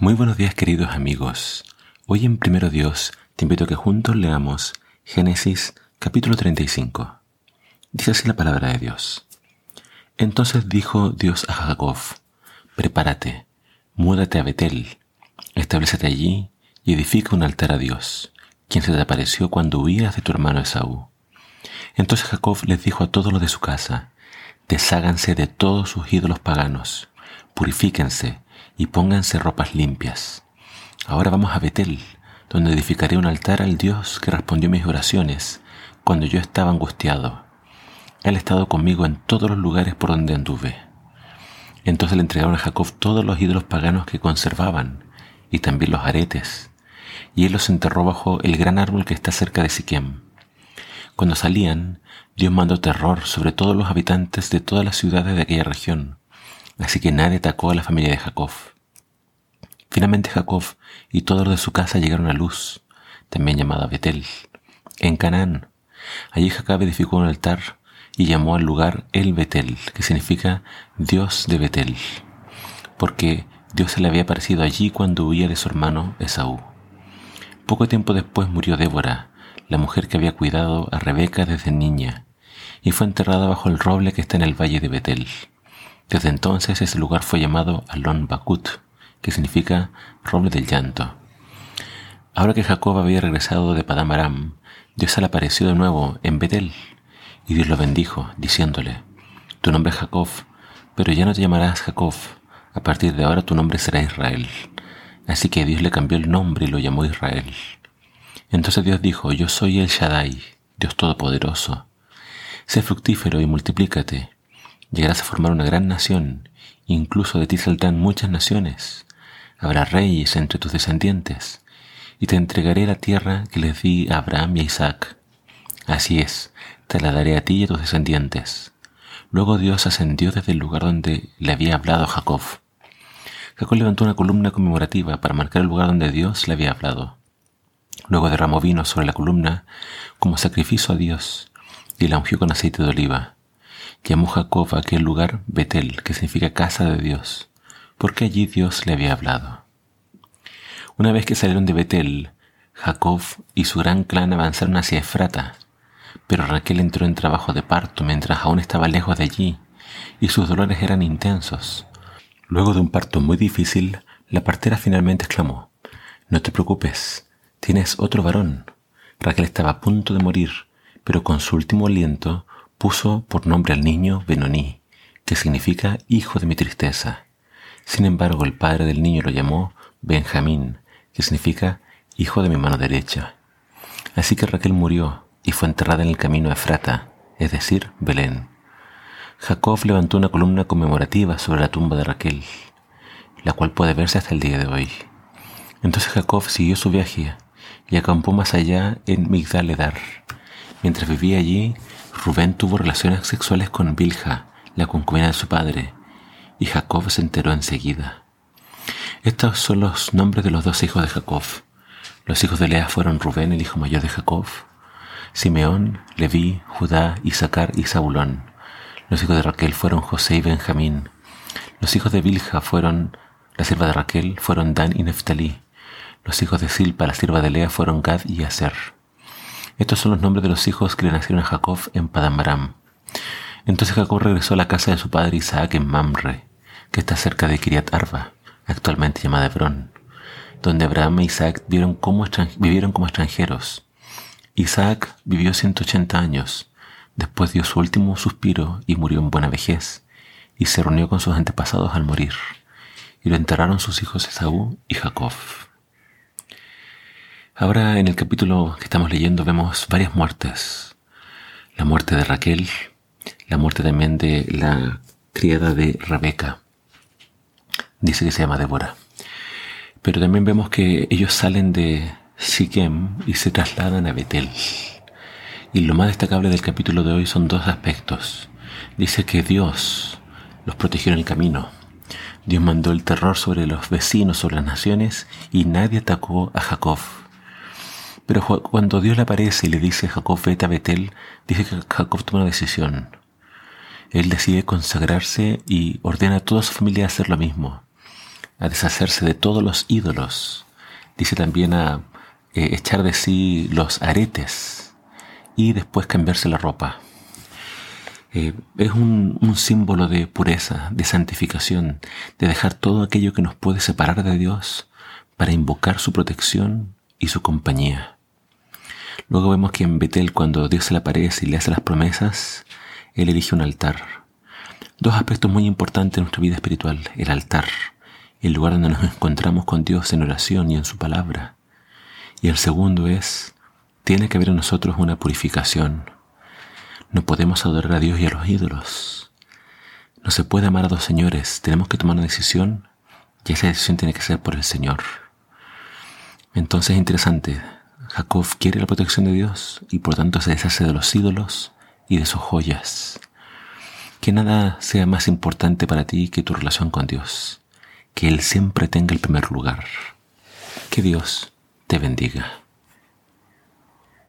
Muy buenos días queridos amigos. Hoy en Primero Dios te invito a que juntos leamos Génesis capítulo 35. Dice así la palabra de Dios. Entonces dijo Dios a Jacob, prepárate, múdate a Betel, establecete allí y edifica un altar a Dios, quien se te apareció cuando huías de tu hermano Esaú. Entonces Jacob les dijo a todos los de su casa, desháganse de todos sus ídolos paganos, purifíquense y pónganse ropas limpias. Ahora vamos a Betel, donde edificaré un altar al Dios que respondió mis oraciones cuando yo estaba angustiado. Él ha estado conmigo en todos los lugares por donde anduve. Entonces le entregaron a Jacob todos los ídolos paganos que conservaban, y también los aretes, y él los enterró bajo el gran árbol que está cerca de Siquem. Cuando salían, Dios mandó terror sobre todos los habitantes de todas las ciudades de aquella región, así que nadie atacó a la familia de Jacob. Finalmente Jacob y todos los de su casa llegaron a Luz, también llamada Betel, en Canaán. Allí Jacob edificó un altar y llamó al lugar El Betel, que significa Dios de Betel, porque Dios se le había aparecido allí cuando huía de su hermano Esaú. Poco tiempo después murió Débora, la mujer que había cuidado a Rebeca desde niña, y fue enterrada bajo el roble que está en el valle de Betel. Desde entonces ese lugar fue llamado Alon Bakut, que significa roble del llanto. Ahora que Jacob había regresado de Padamaram, Dios se le apareció de nuevo en Betel, y Dios lo bendijo, diciéndole, Tu nombre es Jacob, pero ya no te llamarás Jacob, a partir de ahora tu nombre será Israel. Así que Dios le cambió el nombre y lo llamó Israel. Entonces Dios dijo, yo soy el Shaddai, Dios Todopoderoso. Sé fructífero y multiplícate. Llegarás a formar una gran nación, incluso de ti saldrán muchas naciones. Habrá reyes entre tus descendientes, y te entregaré la tierra que les di a Abraham y a Isaac. Así es, te la daré a ti y a tus descendientes. Luego Dios ascendió desde el lugar donde le había hablado Jacob. Jacob levantó una columna conmemorativa para marcar el lugar donde Dios le había hablado. Luego derramó vino sobre la columna como sacrificio a Dios y la ungió con aceite de oliva. Llamó Jacob a aquel lugar Betel, que significa casa de Dios, porque allí Dios le había hablado. Una vez que salieron de Betel, Jacob y su gran clan avanzaron hacia Efrata, pero Raquel entró en trabajo de parto mientras aún estaba lejos de allí, y sus dolores eran intensos. Luego de un parto muy difícil, la partera finalmente exclamó, No te preocupes, Tienes otro varón. Raquel estaba a punto de morir, pero con su último aliento puso por nombre al niño Benoní, que significa hijo de mi tristeza. Sin embargo, el padre del niño lo llamó Benjamín, que significa hijo de mi mano derecha. Así que Raquel murió y fue enterrada en el camino a Efrata, es decir, Belén. Jacob levantó una columna conmemorativa sobre la tumba de Raquel, la cual puede verse hasta el día de hoy. Entonces Jacob siguió su viaje y acampó más allá en Migdaledar. Mientras vivía allí, Rubén tuvo relaciones sexuales con Bilha, la concubina de su padre, y Jacob se enteró enseguida. Estos son los nombres de los dos hijos de Jacob. Los hijos de Lea fueron Rubén, el hijo mayor de Jacob, Simeón, Leví, Judá, Isaacar y Zabulón. Los hijos de Raquel fueron José y Benjamín. Los hijos de Bilha fueron, la sierva de Raquel, fueron Dan y Neftalí. Los hijos de Silpa, la sierva de Lea, fueron Gad y Aser. Estos son los nombres de los hijos que le nacieron a Jacob en Padamaram. Entonces Jacob regresó a la casa de su padre Isaac en Mamre, que está cerca de Kiriat Arba, actualmente llamada Hebrón, donde Abraham e Isaac vivieron como, extranjeros. Isaac vivió 180 años, después dio su último suspiro y murió en buena vejez, y se reunió con sus antepasados al morir, y lo enterraron sus hijos Esaú y Jacob. Ahora en el capítulo que estamos leyendo vemos varias muertes. La muerte de Raquel, la muerte también de la criada de Rebeca. Dice que se llama Débora. Pero también vemos que ellos salen de Siquem y se trasladan a Betel. Y lo más destacable del capítulo de hoy son dos aspectos. Dice que Dios los protegió en el camino. Dios mandó el terror sobre los vecinos, sobre las naciones, y nadie atacó a Jacob. Pero cuando Dios le aparece y le dice a Jacob, vete a Betel, dice que Jacob toma una decisión. Él decide consagrarse y ordena a toda su familia hacer lo mismo. a deshacerse de todos los ídolos. Dice también a eh, echar de sí los aretes y después cambiarse la ropa. Eh, es un, símbolo de pureza, de santificación, de dejar todo aquello que nos puede separar de Dios para invocar su protección y su compañía. Luego vemos que en Betel, cuando Dios se le aparece y le hace las promesas, Él elige un altar. Dos aspectos muy importantes en nuestra vida espiritual. El altar, el lugar donde nos encontramos con Dios en oración y en su palabra. Y el segundo es, tiene que haber en nosotros una purificación. No podemos adorar a Dios y a los ídolos. No se puede amar a dos señores. Tenemos que tomar una decisión y esa decisión tiene que ser por el Señor. Entonces es interesante. Jacob quiere la protección de Dios y por tanto se deshace de los ídolos y de sus joyas. Que nada sea más importante para ti que tu relación con Dios. Que Él siempre tenga el primer lugar. Que Dios te bendiga.